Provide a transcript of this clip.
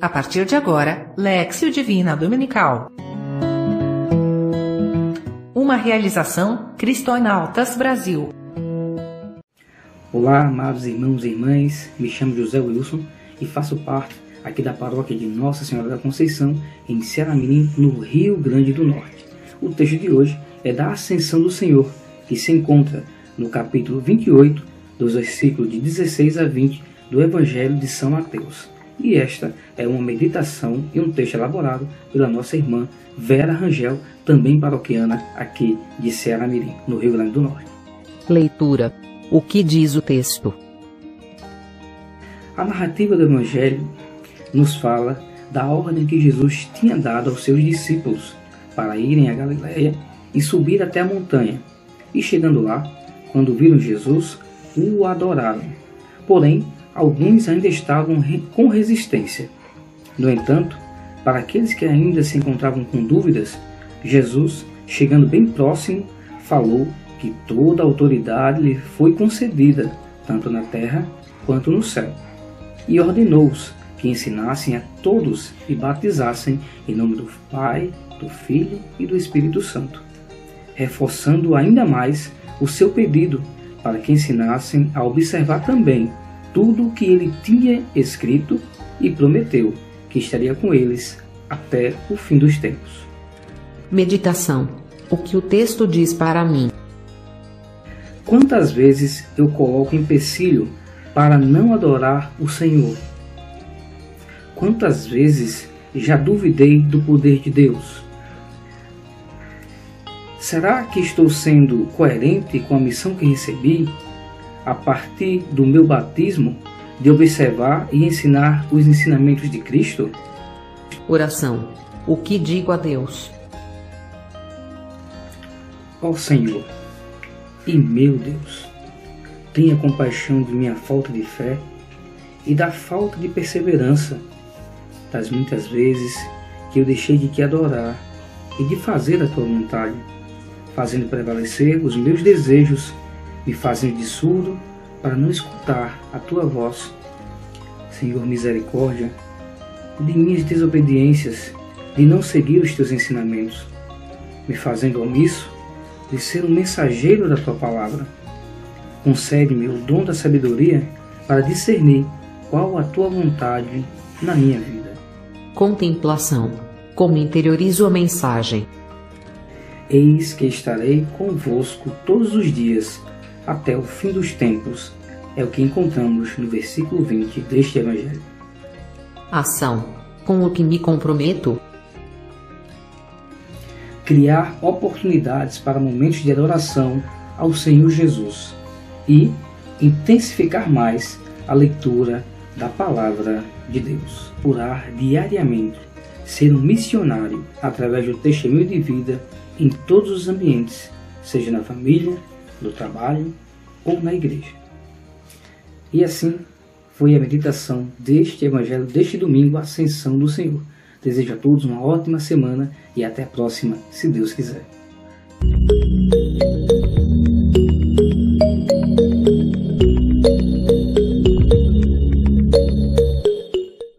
A partir de agora, Lexio Divina Dominical. Uma realização Cristonautas Brasil. Olá, amados irmãos e irmãs. Me chamo José Wilson e faço parte aqui da paróquia de Nossa Senhora da Conceição, em Ceará-Mirim, no Rio Grande do Norte. O texto de hoje é da Ascensão do Senhor, que se encontra no capítulo 28, dos versículos de 16 a 20 do Evangelho de São Mateus. E esta é uma meditação e um texto elaborado pela nossa irmã Vera Rangel, também paroquiana aqui de Ceará Mirim, no Rio Grande do Norte. Leitura. O que diz o texto? A narrativa do Evangelho nos fala da ordem que Jesus tinha dado aos seus discípulos para irem a Galiléia e subir até a montanha. E chegando lá, quando viram Jesus, o adoraram. Porém, alguns ainda estavam com resistência. No entanto, para aqueles que ainda se encontravam com dúvidas, Jesus, chegando bem próximo, falou que toda a autoridade lhe foi concedida, tanto na terra quanto no céu, e ordenou-os que ensinassem a todos e batizassem em nome do Pai, do Filho e do Espírito Santo, reforçando ainda mais o seu pedido para que ensinassem a observar também tudo o que ele tinha escrito e prometeu que estaria com eles até o fim dos tempos. Meditação. O que o texto diz para mim? Quantas vezes eu coloco empecilho para não adorar o Senhor? Quantas vezes já duvidei do poder de Deus? Será que estou sendo coerente com a missão que recebi a partir do meu batismo de observar e ensinar os ensinamentos de Cristo? Oração. O que digo a Deus? Ó Senhor e meu Deus, tenha compaixão de minha falta de fé e da falta de perseverança, das muitas vezes que eu deixei de te adorar e de fazer a tua vontade, fazendo prevalecer os meus desejos, me fazendo de surdo para não escutar a tua voz. Senhor, misericórdia de minhas desobediências, de não seguir os teus ensinamentos, me fazendo omisso de ser um mensageiro da tua palavra. Concede-me o dom da sabedoria para discernir qual a tua vontade na minha vida. Contemplação. Como interiorizo a mensagem? Eis que estarei convosco todos os dias, até o fim dos tempos. É o que encontramos no versículo 20 deste Evangelho. Ação. Com o que me comprometo? Criar oportunidades para momentos de adoração ao Senhor Jesus e intensificar mais a leitura da Palavra de Deus. Orar diariamente, ser um missionário através do testemunho de vida em todos os ambientes, seja na família, no trabalho ou na igreja. E assim foi a meditação deste Evangelho deste domingo, Ascensão do Senhor. Desejo a todos uma ótima semana e até a próxima, se Deus quiser.